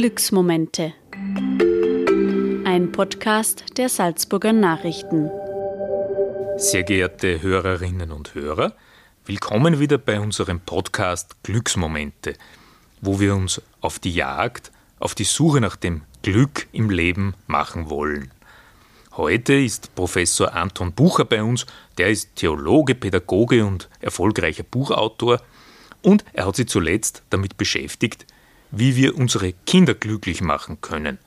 Glücksmomente. Ein Podcast der Salzburger Nachrichten. Sehr geehrte Hörerinnen und Hörer, willkommen wieder bei unserem Podcast Glücksmomente, wo wir uns auf die Jagd, auf die Suche nach dem Glück im Leben machen wollen. Heute ist Professor Anton Bucher bei uns, der ist Theologe, Pädagoge und erfolgreicher Buchautor und er hat sich zuletzt damit beschäftigt, wie wir unsere Kinder glücklich machen können.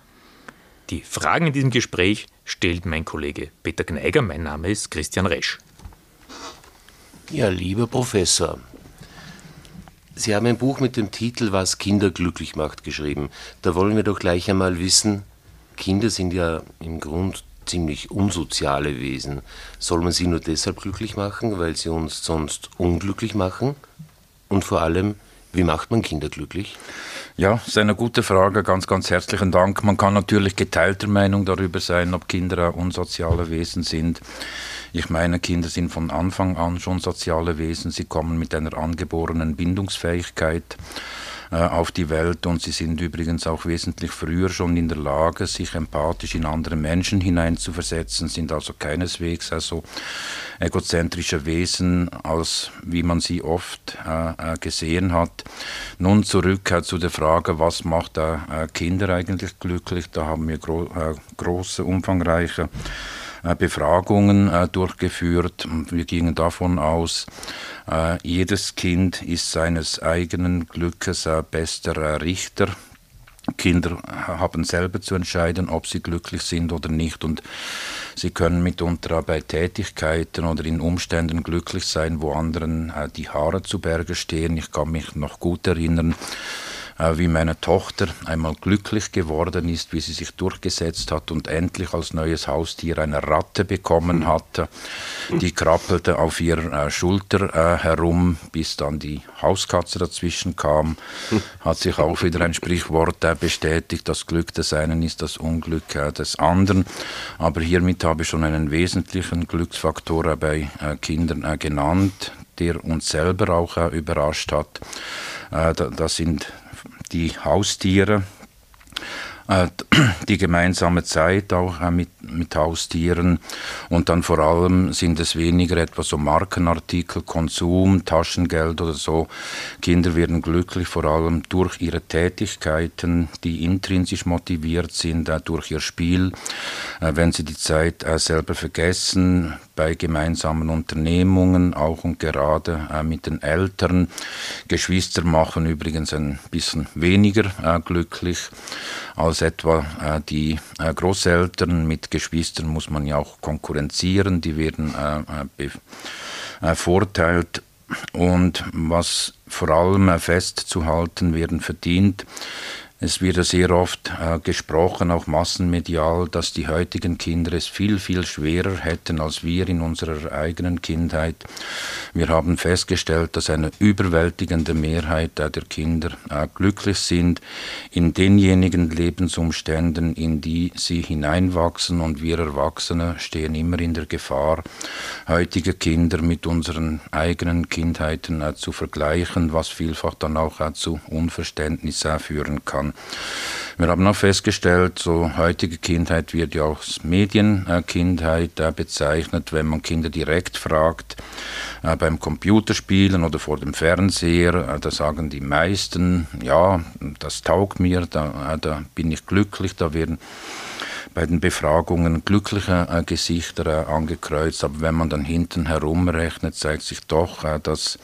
Die Fragen in diesem Gespräch stellt mein Kollege Peter Gneiger. Mein Name ist Christian Resch. Ja, lieber Professor, Sie haben ein Buch mit dem Titel Was Kinder glücklich macht geschrieben. Da wollen wir doch gleich einmal wissen, Kinder sind ja im Grund ziemlich unsoziale Wesen. Soll man sie nur deshalb glücklich machen, weil sie uns sonst unglücklich machen? Und vor allem, wie macht man Kinder glücklich? Ja, das ist eine gute Frage. Ganz, ganz herzlichen Dank. Man kann natürlich geteilter Meinung darüber sein, ob Kinder unsoziale Wesen sind. Ich meine, Kinder sind von Anfang an schon soziale Wesen. Sie kommen mit einer angeborenen Bindungsfähigkeit äh, auf die Welt und sie sind übrigens auch wesentlich früher schon in der Lage, sich empathisch in andere Menschen hineinzuversetzen, sind also keineswegs also egozentrische Wesen, als wie man sie oft äh, äh gesehen hat. Nun zurück äh, zu der Frage, was macht äh, Kinder eigentlich glücklich? Da haben wir gro äh, große, umfangreiche Befragungen durchgeführt. Wir gingen davon aus, äh, jedes Kind ist seines eigenen Glückes äh, bester äh, Richter. Kinder haben selber zu entscheiden, ob sie glücklich sind oder nicht. Und sie können mitunter bei Tätigkeiten oder in Umständen glücklich sein, wo anderen die Haare zu Berge stehen. Ich kann mich noch gut erinnern, äh, wie meine Tochter einmal glücklich geworden ist, wie sie sich durchgesetzt hat und endlich als neues Haustier eine Ratte bekommen hatte. Die krabbelte auf ihrer äh, Schulter äh, herum, bis dann die Hauskatze dazwischen kam. Hat sich auch wieder ein Sprichwort bestätigt, das Glück des einen ist das Unglück des anderen. Aber hiermit habe ich schon einen wesentlichen Glücksfaktor bei Kindern genannt, der uns selber auch überrascht hat. Das sind die Haustiere, äh, die gemeinsame Zeit auch äh, mit, mit Haustieren und dann vor allem sind es weniger etwa so Markenartikel, Konsum, Taschengeld oder so. Kinder werden glücklich vor allem durch ihre Tätigkeiten, die intrinsisch motiviert sind, äh, durch ihr Spiel, wenn sie die Zeit selber vergessen, bei gemeinsamen Unternehmungen, auch und gerade mit den Eltern. Geschwister machen übrigens ein bisschen weniger glücklich als etwa äh, die äh, Großeltern mit Geschwistern muss man ja auch konkurrenzieren, die werden äh, bevorteilt. Und was vor allem festzuhalten werden verdient, es wird ja sehr oft äh, gesprochen, auch massenmedial, dass die heutigen Kinder es viel, viel schwerer hätten als wir in unserer eigenen Kindheit. Wir haben festgestellt, dass eine überwältigende Mehrheit äh, der Kinder äh, glücklich sind in denjenigen Lebensumständen, in die sie hineinwachsen und wir Erwachsene stehen immer in der Gefahr, heutige Kinder mit unseren eigenen Kindheiten äh, zu vergleichen, was vielfach dann auch äh, zu Unverständnis äh, führen kann. Wir haben auch festgestellt, so heutige Kindheit wird ja auch als Medienkindheit äh, bezeichnet, wenn man Kinder direkt fragt, äh, beim Computerspielen oder vor dem Fernseher, äh, da sagen die meisten, ja, das taugt mir, da, da bin ich glücklich, da werden bei den Befragungen glückliche äh, Gesichter äh, angekreuzt, aber wenn man dann hinten herumrechnet, zeigt sich doch, äh, dass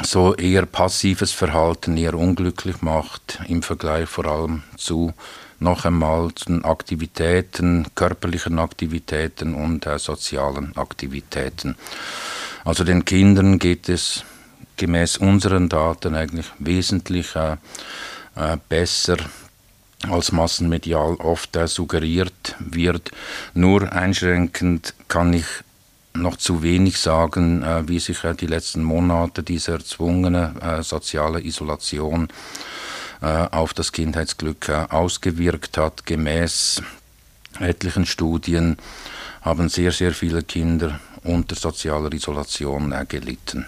so eher passives Verhalten eher unglücklich macht im Vergleich vor allem zu noch einmal zu Aktivitäten, körperlichen Aktivitäten und äh, sozialen Aktivitäten. Also den Kindern geht es gemäß unseren Daten eigentlich wesentlich äh, äh, besser als massenmedial oft äh, suggeriert wird. Nur einschränkend kann ich noch zu wenig sagen, äh, wie sich äh, die letzten Monate dieser erzwungene äh, soziale Isolation auf das Kindheitsglück ausgewirkt hat. Gemäß etlichen Studien haben sehr, sehr viele Kinder unter sozialer Isolation gelitten.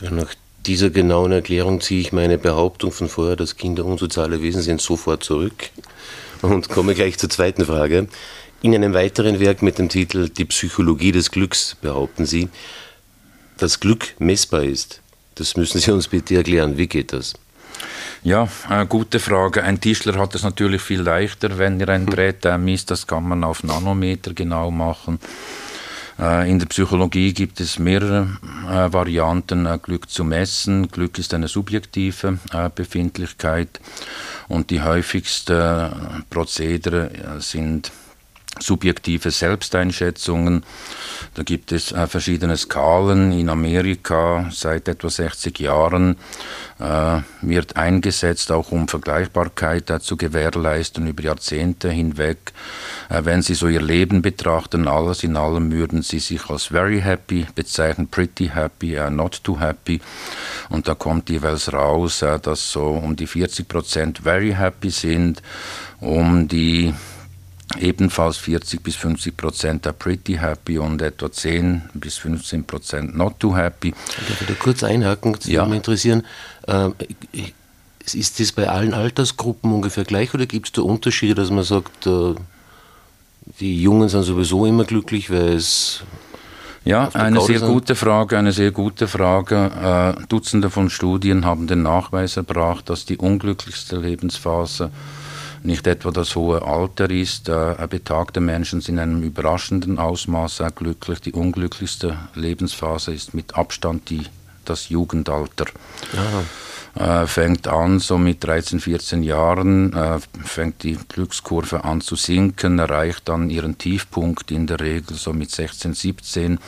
Nach dieser genauen Erklärung ziehe ich meine Behauptung von vorher, dass Kinder unsoziale Wesen sind, sofort zurück und komme gleich zur zweiten Frage. In einem weiteren Werk mit dem Titel Die Psychologie des Glücks behaupten Sie, dass Glück messbar ist. Das müssen Sie uns bitte erklären. Wie geht das? Ja, äh, gute Frage. Ein Tischler hat es natürlich viel leichter, wenn er ein Brett äh, misst. Das kann man auf Nanometer genau machen. Äh, in der Psychologie gibt es mehrere äh, Varianten, äh, Glück zu messen. Glück ist eine subjektive Befindlichkeit und die häufigsten Prozedere sind subjektive Selbsteinschätzungen. Da gibt es äh, verschiedene Skalen. In Amerika seit etwa 60 Jahren äh, wird eingesetzt, auch um Vergleichbarkeit äh, zu gewährleisten über Jahrzehnte hinweg. Äh, wenn Sie so Ihr Leben betrachten, alles in allem würden Sie sich als very happy bezeichnen, pretty happy, uh, not too happy. Und da kommt jeweils raus, äh, dass so um die 40 Prozent very happy sind, um die ebenfalls 40 bis 50 Prozent are pretty happy und etwa 10 bis 15 Prozent not too happy. Ich würde kurz einhaken, das ja. würde mich interessieren. Äh, ist das bei allen Altersgruppen ungefähr gleich oder gibt es da Unterschiede, dass man sagt, äh, die Jungen sind sowieso immer glücklich, weil es ja, eine sehr gute Frage, eine sehr gute Frage. Äh, Dutzende von Studien haben den Nachweis erbracht, dass die unglücklichste Lebensphase nicht etwa das hohe Alter ist. Äh, betagte Menschen sind in einem überraschenden Ausmaß äh, glücklich. Die unglücklichste Lebensphase ist mit Abstand die, das Jugendalter. Äh, fängt an, so mit 13, 14 Jahren, äh, fängt die Glückskurve an zu sinken, erreicht dann ihren Tiefpunkt in der Regel so mit 16, 17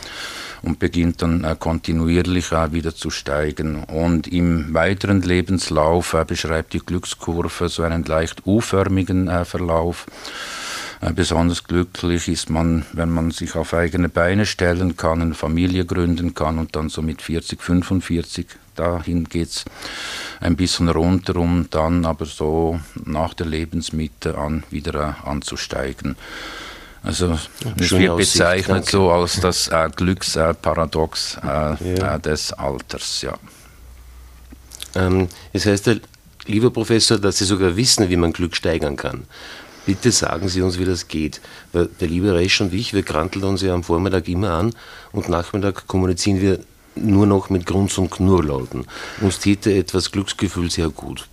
und beginnt dann äh, kontinuierlich äh, wieder zu steigen. Und im weiteren Lebenslauf äh, beschreibt die Glückskurve so einen leicht U-förmigen Verlauf. Besonders glücklich ist man, wenn man sich auf eigene Beine stellen kann, eine Familie gründen kann und dann so mit 40, 45, dahin geht es ein bisschen runter, um dann aber so nach der Lebensmitte an wieder anzusteigen. Also es wird bezeichnet Aussicht, so als das äh, Glücksparadox äh, ja. Äh, des Alters. Ja. Ähm, das heißt, lieber Professor, dass Sie sogar wissen, wie man Glück steigern kann. Bitte sagen Sie uns, wie das geht. Weil der liebe Resch und ich, wir kranteln uns ja am Vormittag immer an und Nachmittag kommunizieren wir nur noch mit Grunz- und Knurrlauten. Uns täte etwas Glücksgefühl sehr gut.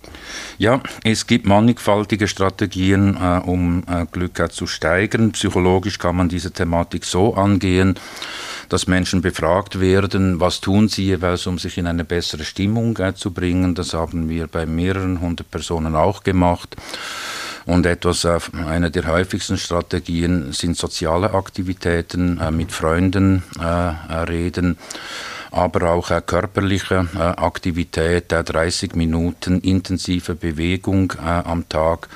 Ja, es gibt mannigfaltige Strategien, äh, um äh, Glück äh, zu steigern. Psychologisch kann man diese Thematik so angehen, dass Menschen befragt werden, was tun sie jeweils, um sich in eine bessere Stimmung äh, zu bringen. Das haben wir bei mehreren hundert Personen auch gemacht. Und etwas, äh, eine der häufigsten Strategien sind soziale Aktivitäten, äh, mit Freunden reden aber auch äh, körperliche äh, Aktivität, 30 äh, Minuten intensive Bewegung am Tag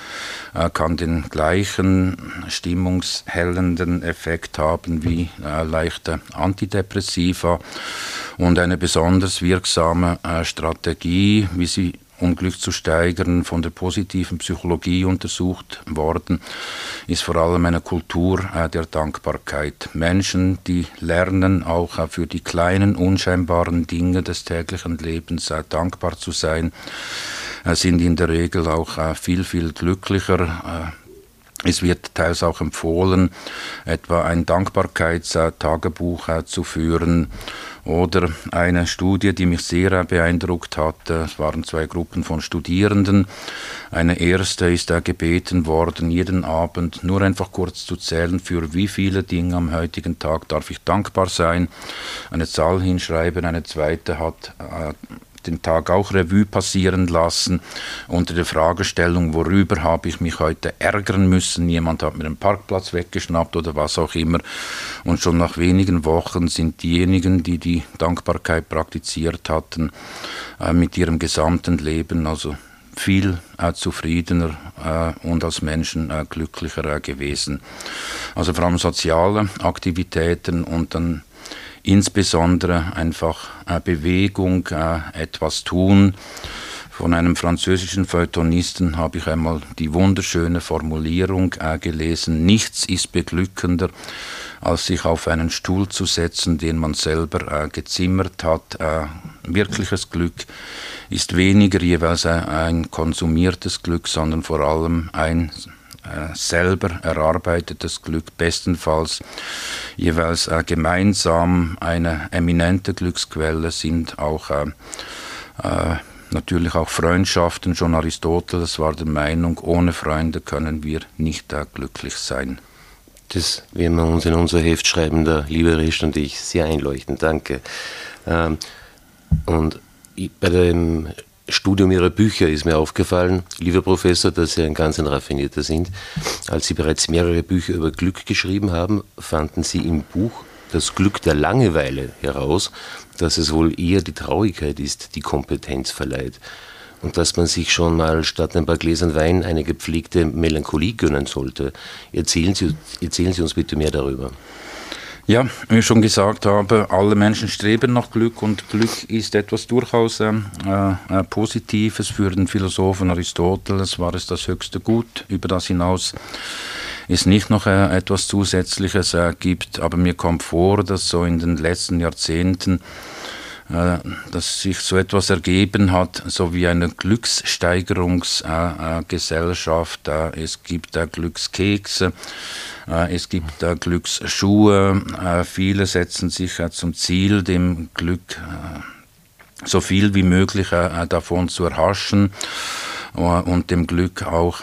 kann den gleichen stimmungshellenden Effekt haben wie leichte Antidepressiva. Und eine besonders wirksame Strategie, wie sie um Glück zu steigern, von der positiven Psychologie untersucht worden, ist vor allem eine Kultur äh, der Dankbarkeit. Menschen, die lernen, auch äh, für die kleinen, unscheinbaren Dinge des täglichen Lebens äh, dankbar zu sein, sind in der Regel auch viel, viel glücklicher, es wird teils auch empfohlen, etwa ein Dankbarkeitstagebuch zu führen oder eine Studie, die mich sehr beeindruckt hat. Es waren zwei Gruppen von Studierenden. Eine erste ist gebeten worden, jeden Abend nur einfach kurz zu zählen, für wie viele Dinge am heutigen Tag darf ich dankbar sein. Eine Zahl hinschreiben. Eine zweite hat äh, den Tag auch Revue passieren lassen unter der Fragestellung, worüber habe ich mich heute ärgern müssen. Jemand hat mir einen Parkplatz weggeschnappt oder was auch immer. Und schon nach wenigen Wochen sind diejenigen, die die Dankbarkeit praktiziert hatten, äh, mit ihrem gesamten Leben, also viel äh, zufriedener äh, und als Menschen äh, glücklicher gewesen. Also vor allem soziale Aktivitäten und dann insbesondere einfach Bewegung, äh, etwas tun. Von einem französischen Feuilletonisten habe ich einmal die wunderschöne Formulierung äh, gelesen, nichts ist beglückender, als sich auf einen Stuhl zu setzen, den man selber äh, gezimmert hat. Wirkliches Glück ist weniger jeweils ein, konsumiertes Glück, sondern vor allem ein selber erarbeitetes Glück, bestenfalls jeweils äh, gemeinsam eine eminente Glücksquelle sind auch äh, äh natürlich auch Freundschaften. Schon Aristoteles war der Meinung, ohne Freunde können wir nicht äh, glücklich sein. Das werden wir uns in unser Heft schreiben, der liebe Risch und ich. Sehr einleuchtend, danke. Ähm, und bei dem Studium Ihrer Bücher ist mir aufgefallen, lieber Professor, dass Sie ein ganz ein raffinierter sind. Als Sie bereits mehrere Bücher über Glück geschrieben haben, fanden Sie im Buch das Glück der Langeweile heraus, dass es wohl eher die Traurigkeit ist, die Kompetenz verleiht. Und dass man sich schon mal statt ein paar Gläsern Wein eine gepflegte Melancholie gönnen sollte. Erzählen Sie, erzählen Sie uns bitte mehr darüber. Ja, wie ich schon gesagt habe, alle Menschen streben nach Glück und Glück ist etwas durchaus äh, äh, Positives. Für den Philosophen Aristoteles war es das höchste Gut. Über das hinaus es nicht noch äh, etwas Zusätzliches äh, gibt. Aber mir kommt vor, dass so in den letzten Jahrzehnten dass sich so etwas ergeben hat, so wie eine Glückssteigerungsgesellschaft. Äh, es gibt Glückskekse, äh, es gibt Glücksschuhe. Viele setzen sich zum Ziel, dem Glück so viel wie möglich davon zu erhaschen und dem Glück auch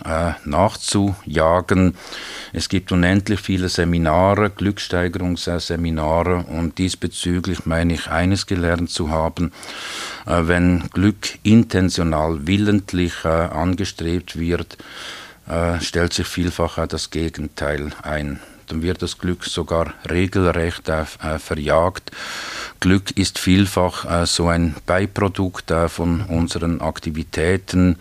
äh, nachzujagen. Es gibt unendlich viele Seminare, Glücksteigerungsseminare und diesbezüglich meine ich eines gelernt zu haben, äh, wenn Glück intentional, willentlich äh, angestrebt wird, äh, stellt sich vielfach das Gegenteil ein dann wird das Glück sogar regelrecht äh, äh, verjagt. Glück ist vielfach äh, so ein Beiprodukt äh, von unseren Aktivitäten,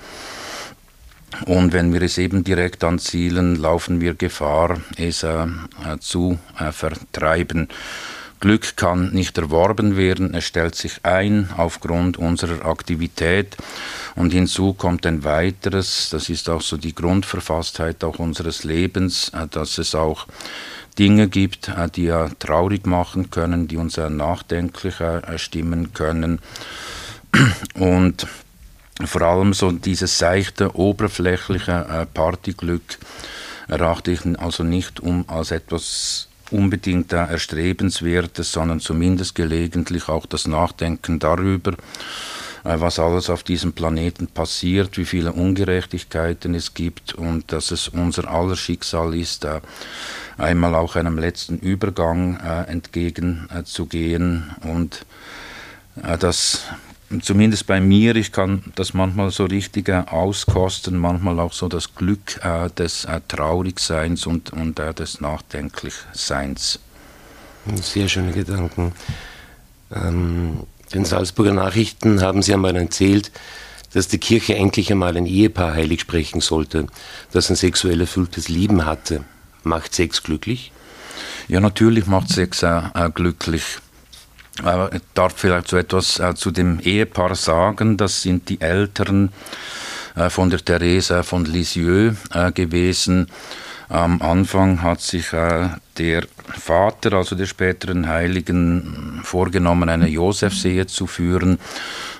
und wenn wir es eben direkt anzielen, laufen wir Gefahr, es äh, äh, zu äh, vertreiben. Glück kann nicht erworben werden, es stellt sich ein aufgrund unserer Aktivität. Und hinzu kommt ein weiteres, das ist auch so die Grundverfasstheit auch unseres Lebens, äh, dass es auch Dinge gibt, äh, die ja traurig machen können, die uns nachdenklich stimmen können. Und vor allem so dieses seichte, oberflächliche äh, Partyglück erachte ich also nicht um als etwas unbedingt äh, Erstrebenswertes, sondern zumindest gelegentlich auch das Nachdenken darüber, äh, was alles auf diesem Planeten passiert, wie viele Ungerechtigkeiten es gibt und dass es unser aller Schicksal ist, einmal auch einem letzten Übergang entgegenzugehen und das zumindest bei mir, ich kann das manchmal so richtig äh, auskosten, manchmal auch so das Glück äh, des äh, Traurigseins und, und äh, des Nachdenklichseins. Sehr schöne Gedanken. Ähm, den Salzburger Nachrichten haben Sie einmal erzählt, dass die Kirche endlich einmal ein Ehepaar heilig sprechen sollte, das ein sexuell erfülltes Leben hatte. Macht Sex glücklich? Ja, natürlich macht Sex äh, glücklich. Aber ich darf vielleicht so etwas äh, zu dem Ehepaar sagen. Das sind die Eltern äh, von der Therese von Lisieux äh, gewesen. Am Anfang hat sich äh, der Vater, also der späteren Heiligen, vorgenommen, eine Josefsehe zu führen.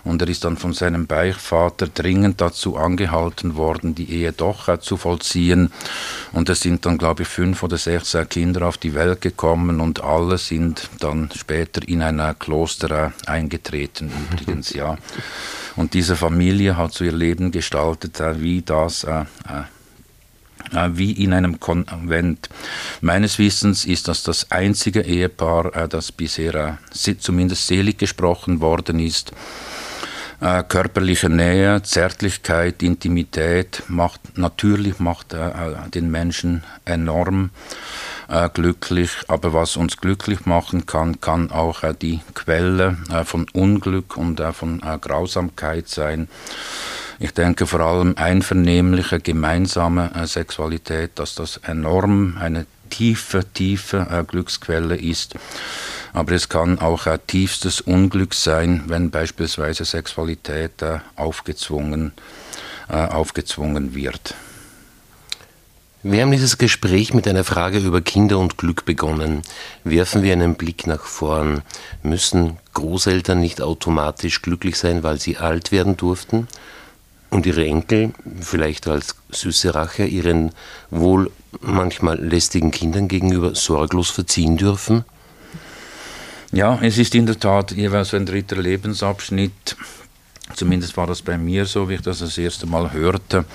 Und er ist dann von seinem Beichtvater dringend dazu angehalten worden, die Ehe doch äh, zu vollziehen. Und es sind dann, glaube ich, fünf oder sechs äh, Kinder auf die Welt gekommen und alle sind dann später in ein Kloster äh, eingetreten, übrigens, ja. Und diese Familie hat so ihr Leben gestaltet, wie das wie in einem Konvent. Meines Wissens ist das das einzige Ehepaar, äh, das bisher äh, zumindest selig gesprochen worden ist. Körperliche Nähe, Zärtlichkeit, Intimität macht natürlich macht den Menschen enorm glücklich, aber was uns glücklich machen kann, kann auch die Quelle von Unglück und von Grausamkeit sein. Ich denke vor allem einvernehmliche gemeinsame äh, Sexualität, dass das enorm eine tiefe, tiefe äh, Glücksquelle ist. Aber es kann auch ein tiefstes Unglück sein, wenn beispielsweise Sexualität äh, aufgezwungen, äh, aufgezwungen wird. Wir haben dieses Gespräch mit einer Frage über Kinder und Glück begonnen. Werfen wir einen Blick nach vorn. Müssen Großeltern nicht automatisch glücklich sein, weil sie alt werden durften? Und ihre Enkel, vielleicht als süße Rache, ihren wohl manchmal lästigen Kindern gegenüber sorglos verziehen dürfen? Ja, es ist in der Tat jeweils ein dritter Lebensabschnitt. Zumindest war das bei mir so, wie ich das das erste Mal hörte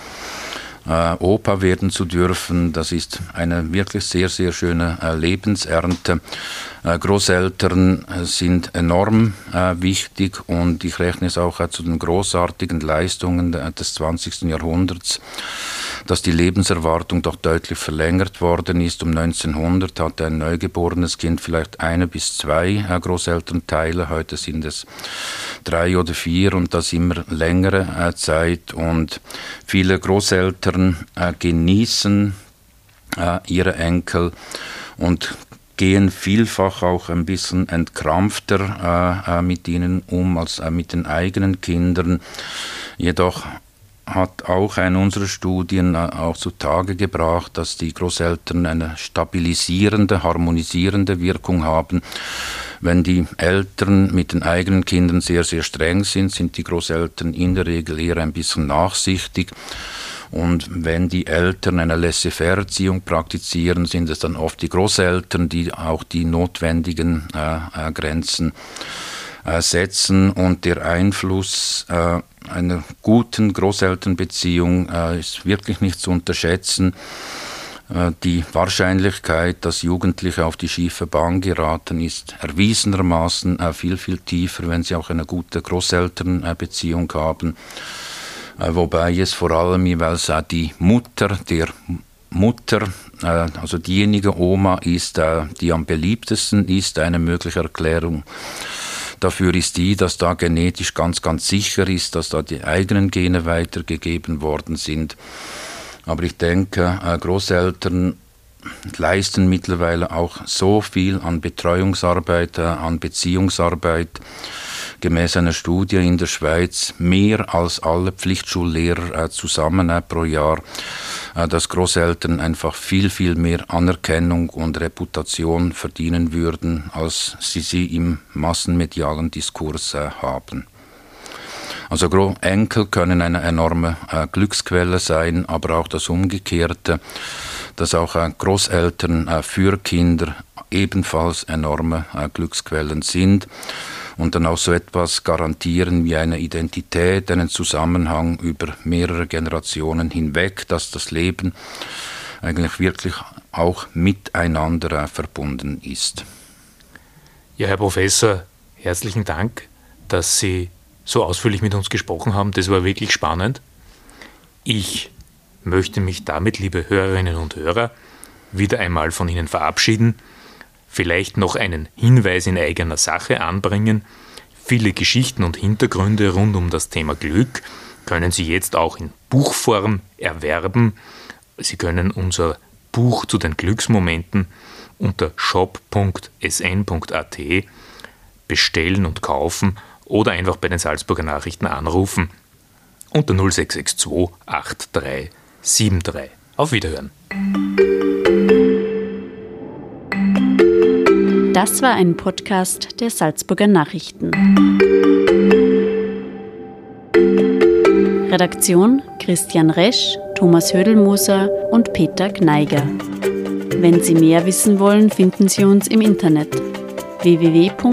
äh, Opa werden zu dürfen. Das ist eine wirklich sehr, sehr schöne äh, Lebensernte. Äh, Großeltern äh, sind enorm äh, wichtig und ich rechne es auch äh, zu den großartigen Leistungen des 20. Jahrhunderts dass die Lebenserwartung doch deutlich verlängert worden ist. Um 1900 hatte ein neugeborenes Kind vielleicht eine bis zwei äh, Großelternteile. Heute sind es drei oder vier und das immer längere äh, Zeit. Und viele Großeltern äh, genießen ihre Enkel und gehen vielfach auch ein bisschen entkrampfter äh, mit ihnen um als äh, mit den eigenen Kindern. Jedoch hat auch eine unserer Studien äh, auch zutage gebracht, dass die Großeltern eine stabilisierende, harmonisierende Wirkung haben. Wenn die Eltern mit den eigenen Kindern sehr, sehr streng sind, sind die Großeltern in der Regel eher ein bisschen nachsichtig. Und wenn die Eltern eine Laissez-faire-Erziehung praktizieren, sind es dann oft die Großeltern, die auch die notwendigen äh, äh, Grenzen äh, setzen und der Einfluss äh, einer guten Großelternbeziehung äh, ist wirklich nicht zu unterschätzen. Äh, die Wahrscheinlichkeit, dass Jugendliche auf die schiefe Bahn geraten, ist erwiesenermaßen äh, viel, viel tiefer, wenn sie auch eine gute Großelternbeziehung haben. Äh, wobei es vor allem jeweils die Mutter der Mutter, also diejenige Oma ist, die am beliebtesten ist, eine mögliche Erklärung dafür ist die, dass da genetisch ganz, ganz sicher ist, dass da die eigenen Gene weitergegeben worden sind. Aber ich denke, äh, Großeltern leisten mittlerweile auch so viel an Betreuungsarbeit, äh, an Beziehungsarbeit. Gemäß einer Studie in der Schweiz mehr als alle Pflichtschullehrer äh, zusammen pro Jahr dass Großeltern einfach viel, viel mehr Anerkennung und Reputation verdienen würden, als sie sie im massenmedialen Diskurs äh, haben. Also Enkel können eine enorme äh, Glücksquelle sein, aber auch das Umgekehrte, dass auch äh, Großeltern äh, für Kinder ebenfalls enorme äh, Glücksquellen sind und dann auch so etwas garantieren wie eine Identität, einen Zusammenhang über mehrere Generationen hinweg, dass das Leben eigentlich wirklich auch miteinander verbunden ist. Ja, Herr Professor, herzlichen Dank, dass Sie so ausführlich mit uns gesprochen haben. Das war wirklich spannend. Ich möchte mich damit, liebe Hörerinnen und Hörer, wieder einmal von Ihnen verabschieden vielleicht noch einen Hinweis in eigener Sache anbringen. Viele Geschichten und Hintergründe rund um das Thema Glück können Sie jetzt auch in Buchform erwerben. Sie können unser Buch zu den Glücksmomenten unter shop.sn.at bestellen und kaufen oder einfach bei den Salzburger Nachrichten anrufen unter 0662 8373. Auf Wiederhören. Das war ein Podcast der Salzburger Nachrichten. Redaktion Christian Resch, Thomas Hödelmoser und Peter Gneiger. Wenn Sie mehr wissen wollen, finden Sie uns im Internet www.sn.at.